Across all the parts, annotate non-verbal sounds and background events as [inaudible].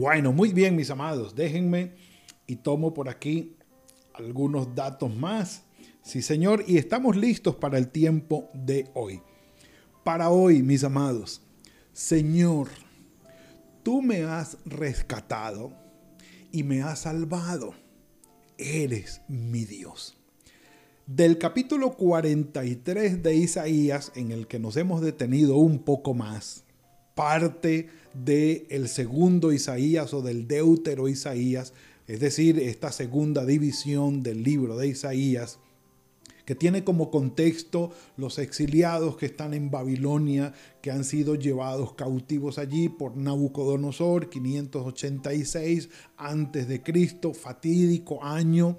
Bueno, muy bien, mis amados. Déjenme y tomo por aquí algunos datos más. Sí, Señor, y estamos listos para el tiempo de hoy. Para hoy, mis amados, Señor, tú me has rescatado y me has salvado. Eres mi Dios. Del capítulo 43 de Isaías, en el que nos hemos detenido un poco más, parte del el segundo Isaías o del deutero Isaías, es decir, esta segunda división del libro de Isaías, que tiene como contexto los exiliados que están en Babilonia, que han sido llevados cautivos allí por Nabucodonosor, 586 antes de Cristo, fatídico año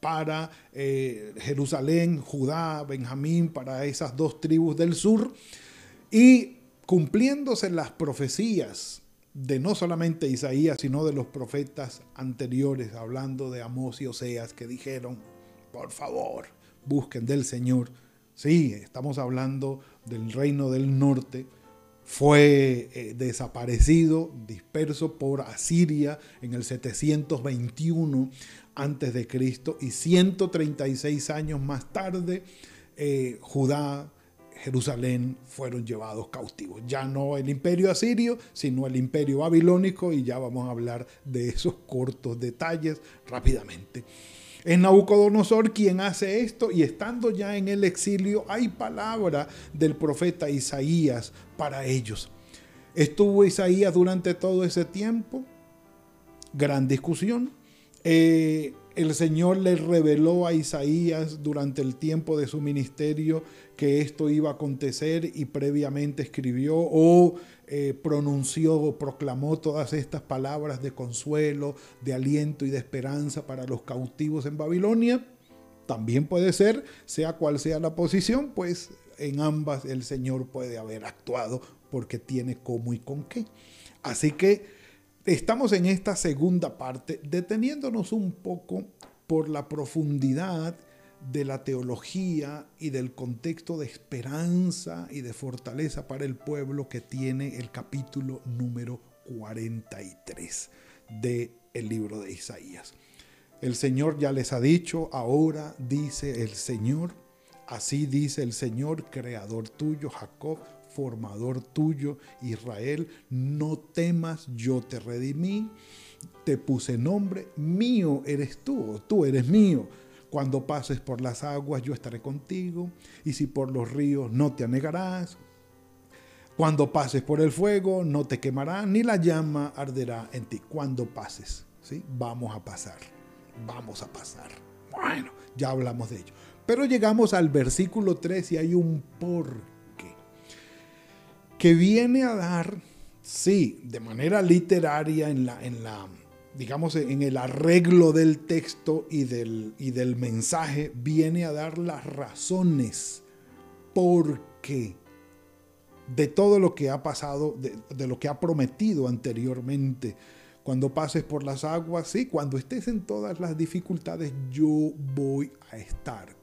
para eh, Jerusalén, Judá, Benjamín, para esas dos tribus del sur. Y cumpliéndose las profecías de no solamente Isaías, sino de los profetas anteriores, hablando de Amós y Oseas, que dijeron, por favor, busquen del Señor. Sí, estamos hablando del reino del norte. Fue eh, desaparecido, disperso por Asiria en el 721 antes de Cristo y 136 años más tarde eh, Judá, Jerusalén fueron llevados cautivos. Ya no el imperio asirio, sino el imperio babilónico y ya vamos a hablar de esos cortos detalles rápidamente. Es Nabucodonosor quien hace esto y estando ya en el exilio hay palabra del profeta Isaías para ellos. Estuvo Isaías durante todo ese tiempo, gran discusión. Eh, el Señor le reveló a Isaías durante el tiempo de su ministerio que esto iba a acontecer y previamente escribió o eh, pronunció o proclamó todas estas palabras de consuelo, de aliento y de esperanza para los cautivos en Babilonia. También puede ser, sea cual sea la posición, pues en ambas el Señor puede haber actuado porque tiene cómo y con qué. Así que estamos en esta segunda parte deteniéndonos un poco por la profundidad de la teología y del contexto de esperanza y de fortaleza para el pueblo que tiene el capítulo número 43 del el libro de Isaías. El Señor ya les ha dicho, ahora dice el Señor, así dice el Señor, creador tuyo, Jacob, formador tuyo, Israel, no temas, yo te redimí, te puse nombre, mío eres tú, tú eres mío. Cuando pases por las aguas, yo estaré contigo, y si por los ríos no te anegarás. Cuando pases por el fuego, no te quemará, ni la llama arderá en ti. Cuando pases, ¿sí? Vamos a pasar, vamos a pasar. Bueno, ya hablamos de ello. Pero llegamos al versículo 3 y hay un por que viene a dar, sí, de manera literaria en la, en la digamos, en el arreglo del texto y del, y del mensaje, viene a dar las razones por qué de todo lo que ha pasado, de, de, lo que ha prometido anteriormente. Cuando pases por las aguas, sí, cuando estés en todas las dificultades, yo voy a estar.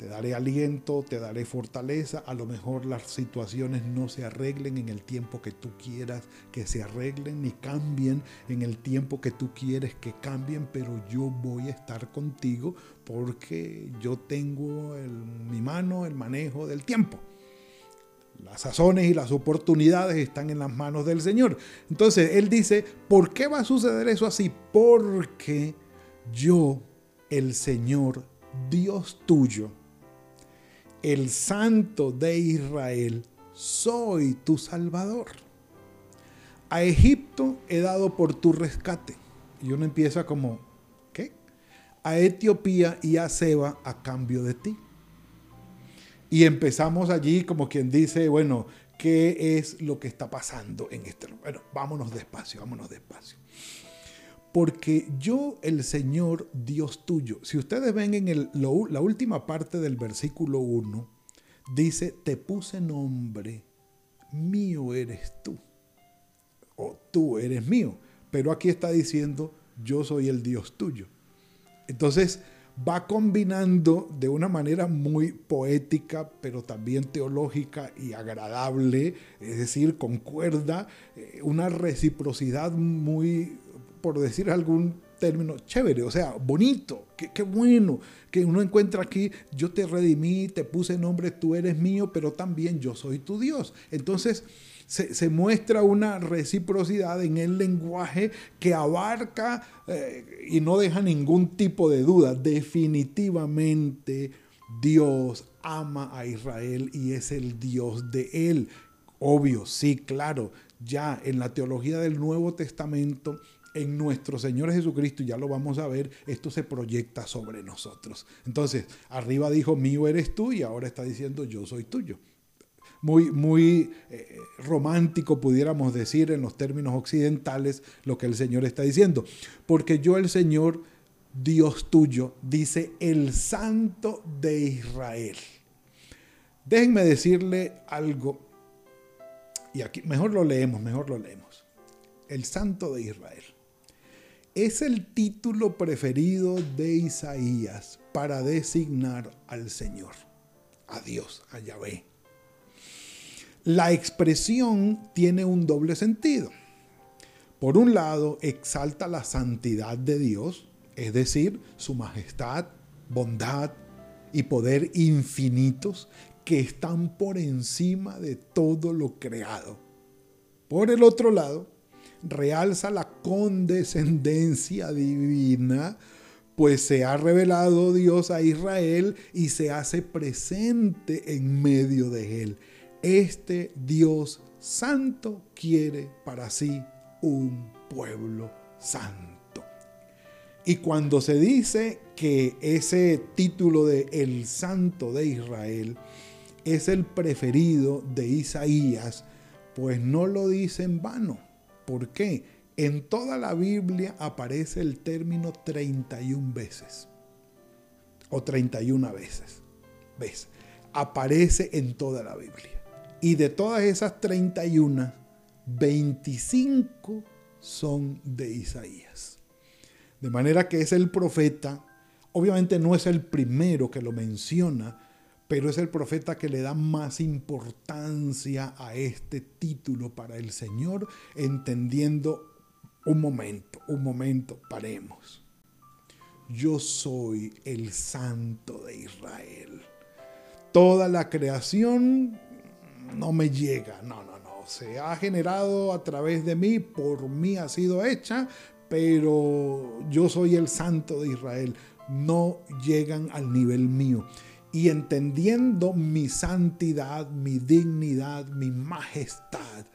Te daré aliento, te daré fortaleza. A lo mejor las situaciones no se arreglen en el tiempo que tú quieras que se arreglen, ni cambien en el tiempo que tú quieres que cambien, pero yo voy a estar contigo porque yo tengo en mi mano el manejo del tiempo. Las sazones y las oportunidades están en las manos del Señor. Entonces Él dice, ¿por qué va a suceder eso así? Porque yo, el Señor, Dios tuyo, el Santo de Israel, soy tu Salvador. A Egipto he dado por tu rescate. Y uno empieza como, ¿qué? A Etiopía y a Seba a cambio de ti. Y empezamos allí como quien dice, bueno, ¿qué es lo que está pasando en este lugar? Bueno, vámonos despacio, vámonos despacio. Porque yo, el Señor, Dios tuyo, si ustedes ven en la última parte del versículo 1, dice, te puse nombre, mío eres tú, o tú eres mío. Pero aquí está diciendo, yo soy el Dios tuyo. Entonces, va combinando de una manera muy poética, pero también teológica y agradable, es decir, concuerda, eh, una reciprocidad muy, por decir algún término, chévere, o sea, bonito, qué, bueno, que uno encuentra aquí, yo te redimí, te puse nombre, tú eres mío, pero también yo soy tu Dios. Entonces, se, muestra una reciprocidad en el lenguaje que abarca eh, y no deja ningún tipo de duda. Definitivamente Dios ama a Israel y es el Dios de él. Obvio, sí, claro, ya en la teología del Nuevo Testamento en nuestro Señor Jesucristo, ya lo vamos a ver, esto se proyecta sobre nosotros. Entonces, arriba dijo, mío eres tú y ahora está diciendo, yo soy tuyo muy, muy eh, romántico, pudiéramos decir en los términos occidentales, lo que el Señor está diciendo. Porque yo, el Señor, Dios tuyo, dice el Santo de Israel. Déjenme decirle algo, y aquí mejor lo leemos, mejor lo leemos. El Santo de Israel. Es el título preferido de Isaías para designar al Señor, a Dios, a Yahvé. La expresión tiene un doble sentido. Por un lado, exalta la santidad de Dios, es decir, su majestad, bondad y poder infinitos que están por encima de todo lo creado. Por el otro lado, realza la condescendencia divina, pues se ha revelado Dios a Israel y se hace presente en medio de él este Dios santo quiere para sí un pueblo santo. Y cuando se dice que ese título de el santo de Israel es el preferido de Isaías, pues no lo dice en vano. ¿Por qué? En toda la Biblia aparece el término 31 veces. O 31 veces. ¿Ves? Aparece en toda la Biblia. Y de todas esas 31, 25 son de Isaías. De manera que es el profeta, obviamente no es el primero que lo menciona, pero es el profeta que le da más importancia a este título para el Señor, entendiendo un momento, un momento, paremos. Yo soy el santo de Israel. Toda la creación no me llega. No, no, no. Se ha generado a través de mí, por mí ha sido hecha, pero yo soy el santo de Israel. No llegan al nivel mío. Y entendiendo mi santidad, mi dignidad, mi majestad,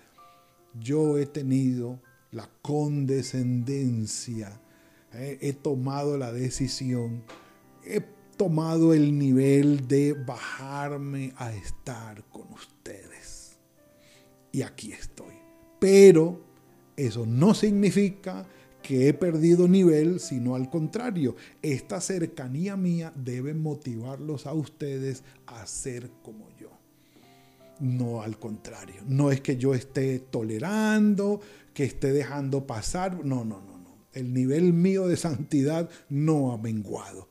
yo he tenido la condescendencia, he tomado la decisión, he tomado el nivel de bajarme a estar con ustedes. Y aquí estoy. Pero eso no significa que he perdido nivel, sino al contrario, esta cercanía mía debe motivarlos a ustedes a ser como yo. No al contrario, no es que yo esté tolerando, que esté dejando pasar, no, no, no, no. El nivel mío de santidad no ha menguado.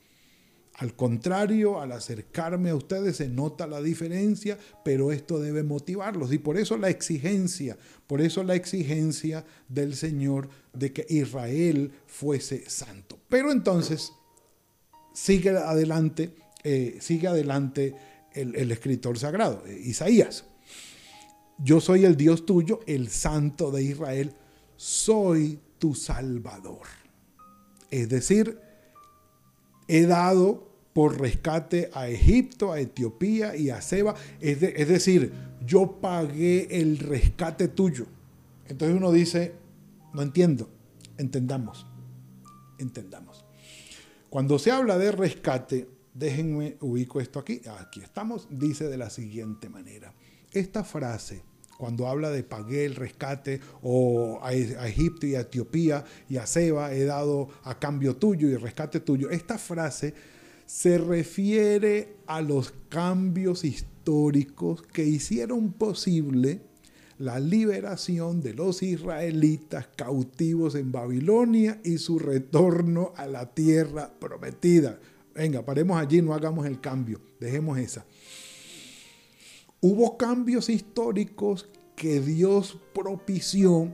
Al contrario, al acercarme a ustedes se nota la diferencia, pero esto debe motivarlos. Y por eso la exigencia, por eso la exigencia del Señor de que Israel fuese santo. Pero entonces, sigue adelante, eh, sigue adelante el, escritor sagrado, eh, Isaías. Yo soy el Dios tuyo, el santo de Israel, soy tu salvador. Es decir, he dado por rescate a Egipto, a Etiopía y a Seba. Es, decir, yo pagué el rescate tuyo. Entonces uno dice, no entiendo, entendamos, entendamos. Cuando se habla de rescate, Déjenme ubico esto aquí. Aquí estamos. Dice de la siguiente manera. Esta frase, cuando habla de pagué el rescate o a, Egipto y a Etiopía y a Seba he dado a cambio tuyo y rescate tuyo, esta frase se refiere a los cambios históricos que hicieron posible la liberación de los israelitas cautivos en Babilonia y su retorno a la tierra prometida. Venga, paremos allí, no hagamos el cambio, dejemos esa. Hubo cambios históricos que Dios propició,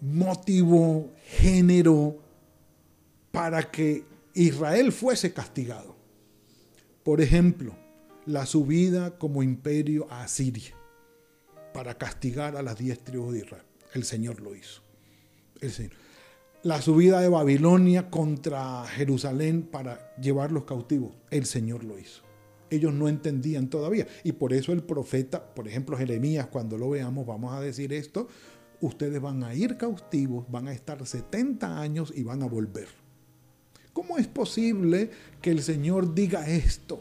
motivó, generó para que Israel fuese castigado. Por ejemplo, la subida como imperio a Asiria para castigar a las diez tribus de Israel. El Señor lo hizo. El Señor. La subida de Babilonia contra Jerusalén para llevarlos cautivos. El Señor lo hizo. Ellos no entendían todavía. Y por eso el profeta, por ejemplo Jeremías, cuando lo veamos, vamos a decir esto, ustedes van a ir cautivos, van a estar 70 años y van a volver. ¿Cómo es posible que el Señor diga esto?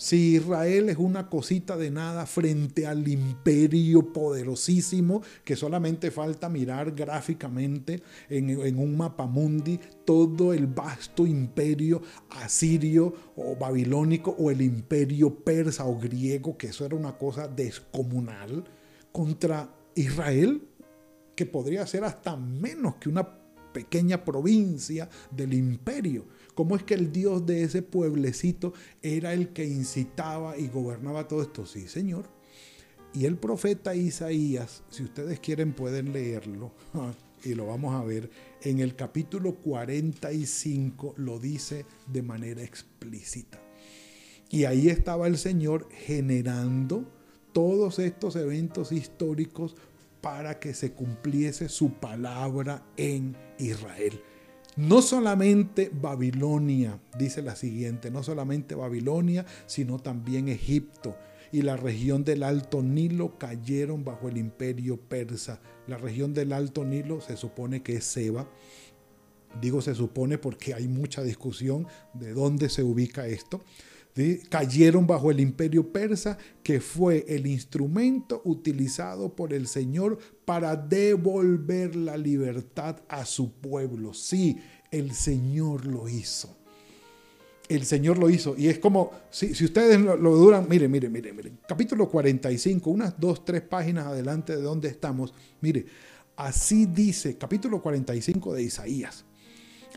Si Israel es una cosita de nada frente al imperio poderosísimo, que solamente falta mirar gráficamente en, un mapamundi todo el vasto imperio asirio o babilónico o el imperio persa o griego, que eso era una cosa descomunal, contra Israel, que podría ser hasta menos que una pequeña provincia del imperio. ¿Cómo es que el Dios de ese pueblecito era el que incitaba y gobernaba todo esto? Sí, Señor. Y el profeta Isaías, si ustedes quieren pueden leerlo, [laughs] y lo vamos a ver, en el capítulo 45 lo dice de manera explícita. Y ahí estaba el Señor generando todos estos eventos históricos para que se cumpliese su palabra en Israel. No solamente Babilonia, dice la siguiente, no solamente Babilonia, sino también Egipto y la región del Alto Nilo cayeron bajo el imperio persa. La región del Alto Nilo se supone que es Seba. Digo se supone porque hay mucha discusión de dónde se ubica esto cayeron bajo el imperio persa, que fue el instrumento utilizado por el Señor para devolver la libertad a su pueblo. Sí, el Señor lo hizo. El Señor lo hizo. Y es como, si, si ustedes lo, duran, mire, mire, mire, mire. Capítulo 45, unas dos, tres páginas adelante de donde estamos. Mire, así dice, capítulo 45 de Isaías.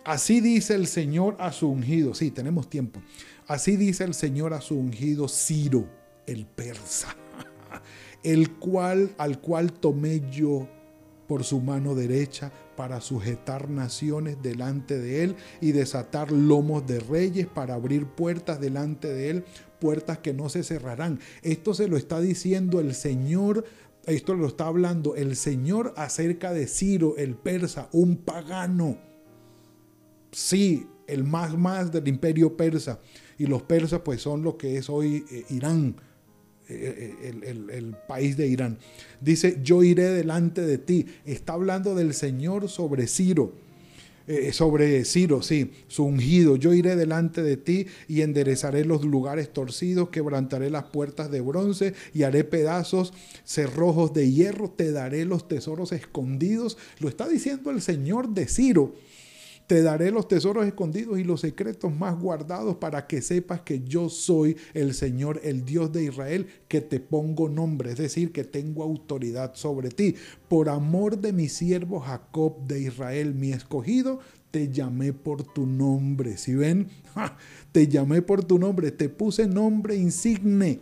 Así dice el Señor a su ungido. Sí, tenemos tiempo. Así dice el Señor a su ungido Ciro, el persa, [laughs] el cual, al cual tomé yo por su mano derecha para sujetar naciones delante de él y desatar lomos de reyes para abrir puertas delante de él, puertas que no se cerrarán. Esto se lo está diciendo el Señor, esto lo está hablando el Señor acerca de Ciro, el persa, un pagano. Sí, el más más del imperio persa y los persas pues son lo que es hoy eh, Irán, eh, eh, el, país de Irán. Dice, yo iré delante de ti. Está hablando del Señor sobre Ciro. sobre Ciro, sí, su ungido. Yo iré delante de ti y enderezaré los lugares torcidos, quebrantaré las puertas de bronce y haré pedazos cerrojos de hierro, te daré los tesoros escondidos. Lo está diciendo el Señor de Ciro. Te daré los tesoros escondidos y los secretos más guardados para que sepas que yo soy el Señor, el Dios de Israel, que te pongo nombre, es decir, que tengo autoridad sobre ti. Por amor de mi siervo Jacob de Israel, mi escogido, te llamé por tu nombre. Si ven, [laughs] te llamé por tu nombre, te puse nombre insigne,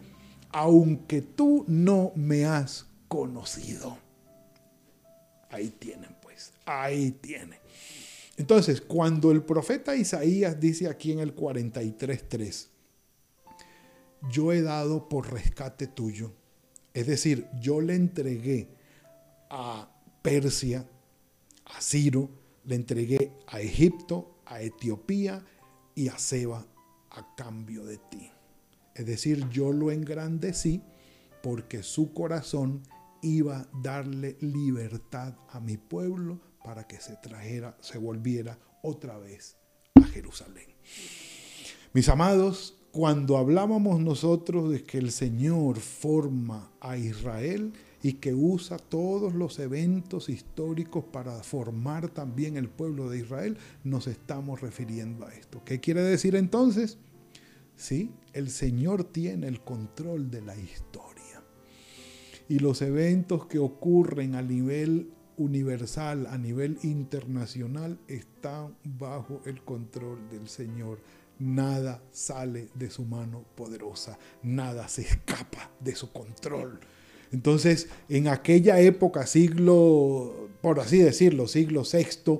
aunque tú no me has conocido. Ahí tienen, pues, ahí tienen. Entonces, cuando el profeta Isaías dice aquí en el 43.3, yo he dado por rescate tuyo, es decir, yo le entregué a Persia, a Ciro, le entregué a Egipto, a Etiopía y a Seba a cambio de ti. Es decir, yo lo engrandecí porque su corazón iba a darle libertad a mi pueblo para que se trajera, se volviera otra vez a Jerusalén. Mis amados, cuando hablábamos nosotros de que el Señor forma a Israel y que usa todos los eventos históricos para formar también el pueblo de Israel, nos estamos refiriendo a esto. ¿Qué quiere decir entonces? Sí, el Señor tiene el control de la historia. Y los eventos que ocurren a nivel universal, a nivel internacional, están bajo el control del Señor. Nada sale de su mano poderosa, nada se escapa de su control. Entonces, en aquella época, siglo, por así decirlo, siglo VI,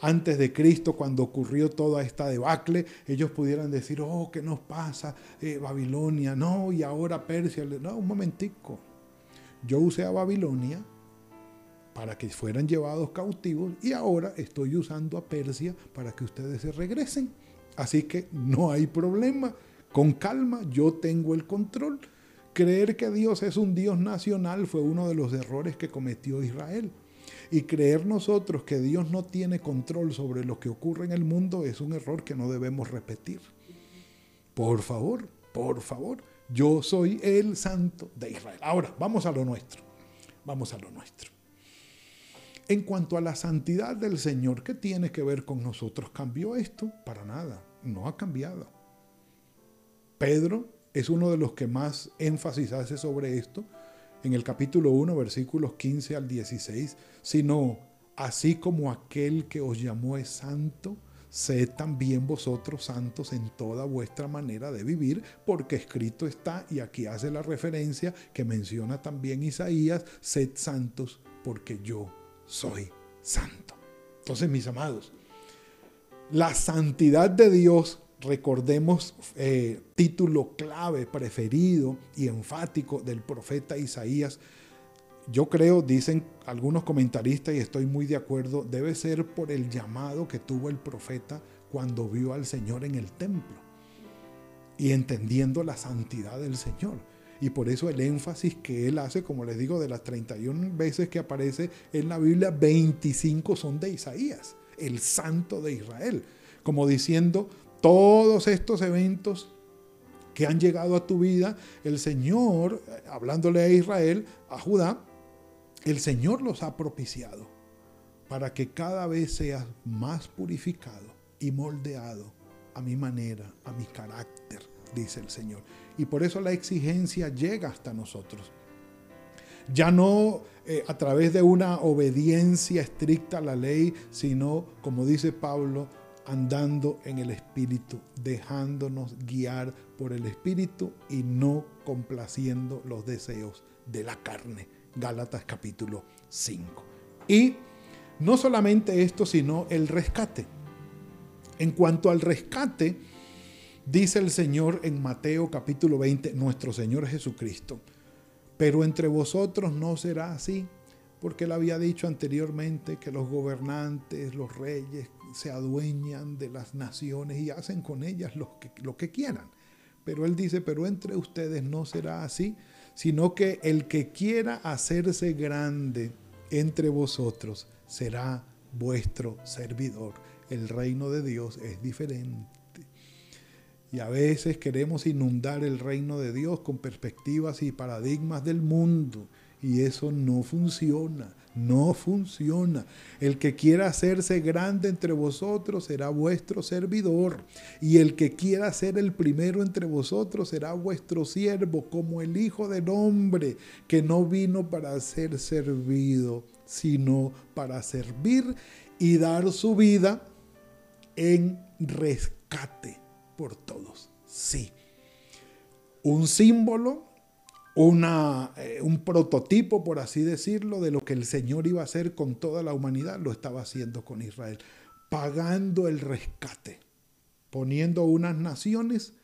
antes de Cristo, cuando ocurrió toda esta debacle, ellos pudieran decir, oh, ¿qué nos pasa? Eh, Babilonia, no, y ahora Persia. No, un momentico. Yo usé a Babilonia para que fueran llevados cautivos y ahora estoy usando a Persia para que ustedes se regresen. Así que no hay problema. Con calma, yo tengo el control. Creer que Dios es un Dios nacional fue uno de los errores que cometió Israel. Y creer nosotros que Dios no tiene control sobre lo que ocurre en el mundo es un error que no debemos repetir. Por favor, por favor, yo soy el santo de Israel. Ahora, vamos a lo nuestro. Vamos a lo nuestro. En cuanto a la santidad del Señor, ¿qué tiene que ver con nosotros? ¿Cambió esto? Para nada, no ha cambiado. Pedro es uno de los que más énfasis hace sobre esto en el capítulo 1, versículos 15 al 16, sino así como aquel que os llamó es santo, sed también vosotros santos en toda vuestra manera de vivir, porque escrito está, y aquí hace la referencia que menciona también Isaías, sed santos porque yo soy santo. Entonces, mis amados, la santidad de Dios recordemos eh, título clave, preferido y enfático del profeta Isaías. Yo creo, dicen algunos comentaristas, y estoy muy de acuerdo, debe ser por el llamado que tuvo el profeta cuando vio al Señor en el templo y entendiendo la santidad del Señor. Y por eso el énfasis que él hace, como les digo, de las 31 veces que aparece en la Biblia, 25 son de Isaías, el santo de Israel. Como diciendo, todos estos eventos que han llegado a tu vida, el Señor, hablándole a Israel, a Judá, el Señor los ha propiciado para que cada vez seas más purificado y moldeado a mi manera, a mi carácter, dice el Señor. Y por eso la exigencia llega hasta nosotros. Ya no eh, a través de una obediencia estricta a la ley, sino, como dice Pablo, andando en el Espíritu, dejándonos guiar por el Espíritu y no complaciendo los deseos de la carne. Gálatas capítulo 5. Y no solamente esto, sino el rescate. En cuanto al rescate, dice el Señor en Mateo capítulo 20, nuestro Señor Jesucristo, pero entre vosotros no será así, porque él había dicho anteriormente que los gobernantes, los reyes, se adueñan de las naciones y hacen con ellas lo que, lo que quieran. Pero él dice, pero entre ustedes no será así, sino que el que quiera hacerse grande entre vosotros será vuestro servidor. El reino de Dios es diferente. Y a veces queremos inundar el reino de Dios con perspectivas y paradigmas del mundo. Y eso no funciona. No funciona. El que quiera hacerse grande entre vosotros será vuestro servidor. Y el que quiera ser el primero entre vosotros será vuestro siervo, como el Hijo del Hombre, que no vino para ser servido, sino para servir y dar su vida en rescate por todos. Sí. Un símbolo una, eh, un prototipo, por así decirlo, de lo que el Señor iba a hacer con toda la humanidad, lo estaba haciendo con Israel, pagando el rescate, poniendo unas naciones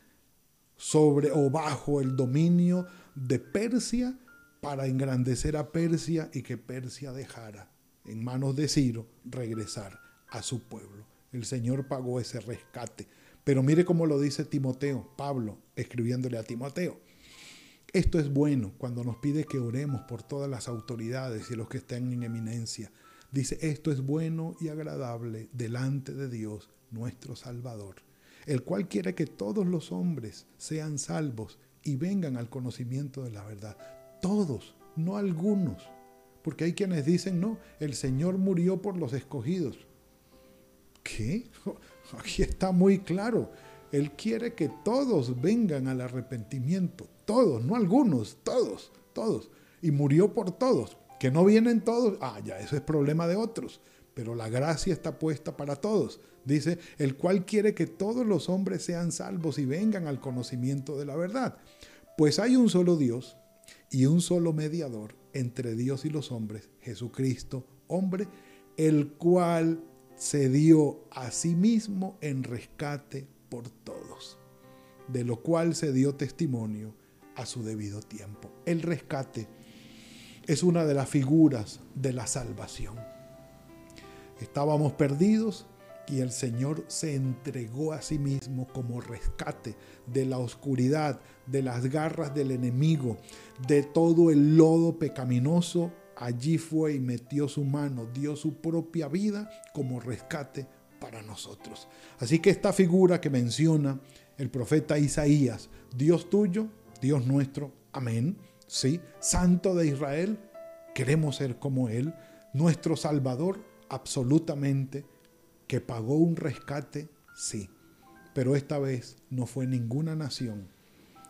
sobre o bajo el dominio de Persia para engrandecer a Persia y que Persia dejara en manos de Ciro regresar a su pueblo. El Señor pagó ese rescate. Pero mire cómo lo dice Timoteo, Pablo, escribiéndole a Timoteo. Esto es bueno cuando nos pide que oremos por todas las autoridades y los que estén en eminencia. Dice, esto es bueno y agradable delante de Dios, nuestro Salvador, el cual quiere que todos los hombres sean salvos y vengan al conocimiento de la verdad. Todos, no algunos. Porque hay quienes dicen, no, el Señor murió por los escogidos. ¿Qué? Aquí está muy claro. Él quiere que todos vengan al arrepentimiento. Todos, no algunos, todos, todos. Y murió por todos. Que no vienen todos, ah, ya, eso es problema de otros. Pero la gracia está puesta para todos. Dice, el cual quiere que todos los hombres sean salvos y vengan al conocimiento de la verdad. Pues hay un solo Dios y un solo mediador entre Dios y los hombres, Jesucristo, hombre, el cual se dio a sí mismo en rescate por todos, de lo cual se dio testimonio a su debido tiempo. El rescate es una de las figuras de la salvación. Estábamos perdidos y el Señor se entregó a sí mismo como rescate de la oscuridad, de las garras del enemigo, de todo el lodo pecaminoso. Allí fue y metió su mano, dio su propia vida como rescate para nosotros. Así que esta figura que menciona el profeta Isaías, Dios tuyo, Dios nuestro, amén, sí, Santo de Israel, queremos ser como Él, nuestro Salvador, absolutamente que pagó un rescate, sí, pero esta vez no fue ninguna nación,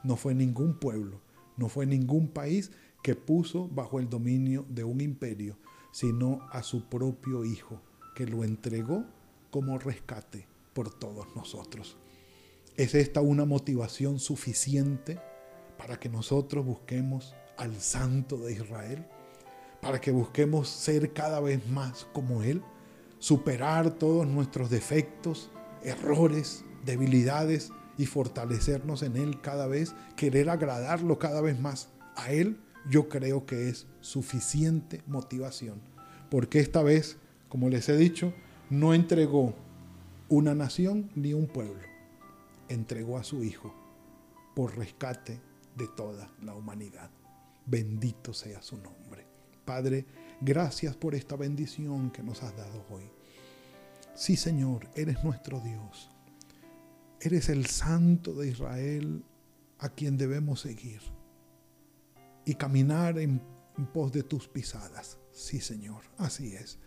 no fue ningún pueblo, no fue ningún país que puso bajo el dominio de un imperio, sino a su propio Hijo, que lo entregó como rescate por todos nosotros. ¿Es esta una motivación suficiente para que nosotros busquemos al Santo de Israel? ¿Para que busquemos ser cada vez más como Él? superar todos nuestros defectos, errores, debilidades y fortalecernos en Él cada vez, querer agradarlo cada vez más a Él, yo creo que es suficiente motivación. Porque esta vez, como les he dicho, no entregó una nación ni un pueblo, entregó a su Hijo por rescate de toda la humanidad. Bendito sea su nombre. Padre, Gracias por esta bendición que nos has dado hoy. Sí, Señor, eres nuestro Dios. Eres el Santo de Israel a quien debemos seguir y caminar en, pos de tus pisadas. Sí, Señor, así es.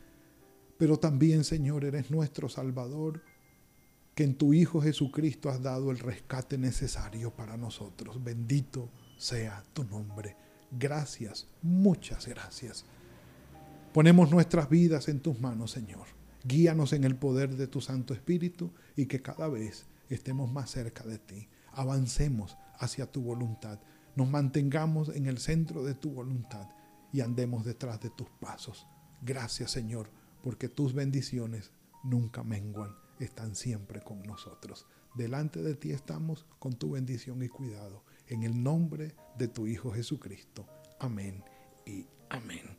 Pero también, Señor, eres nuestro Salvador, que en tu Hijo Jesucristo has dado el rescate necesario para nosotros. Bendito sea tu nombre. Gracias, muchas gracias. Ponemos nuestras vidas en tus manos, Señor. Guíanos en el poder de tu Santo Espíritu y que cada vez estemos más cerca de ti. Avancemos hacia tu voluntad. Nos mantengamos en el centro de tu voluntad y andemos detrás de tus pasos. Gracias, Señor, porque tus bendiciones nunca menguan, están siempre con nosotros. Delante de ti estamos con tu bendición y cuidado. En el nombre de tu Hijo Jesucristo. Amén y amén.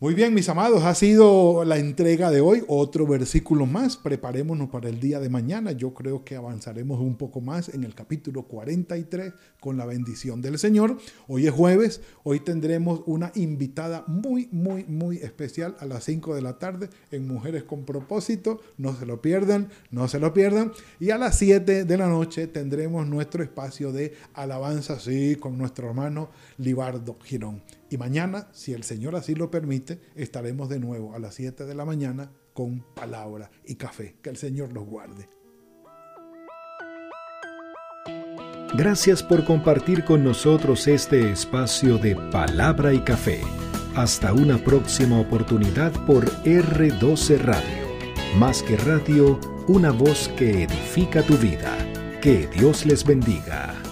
Muy bien, mis amados, ha sido la entrega de hoy, otro versículo más. Preparémonos para el día de mañana. Yo creo que avanzaremos un poco más en el capítulo 43 con la bendición del Señor. Hoy es jueves, hoy tendremos una invitada muy, muy, muy especial a las 5 de la tarde en Mujeres con propósito. No se lo pierdan, no se lo pierdan. Y a las 7 de la noche tendremos nuestro espacio de alabanza, sí, con nuestro hermano Libardo Girón. Y mañana, si el Señor así lo permite, estaremos de nuevo a las 7 de la mañana con palabra y café. Que el Señor los guarde. Gracias por compartir con nosotros este espacio de palabra y café. Hasta una próxima oportunidad por R12 Radio. Más que radio, una voz que edifica tu vida. Que Dios les bendiga.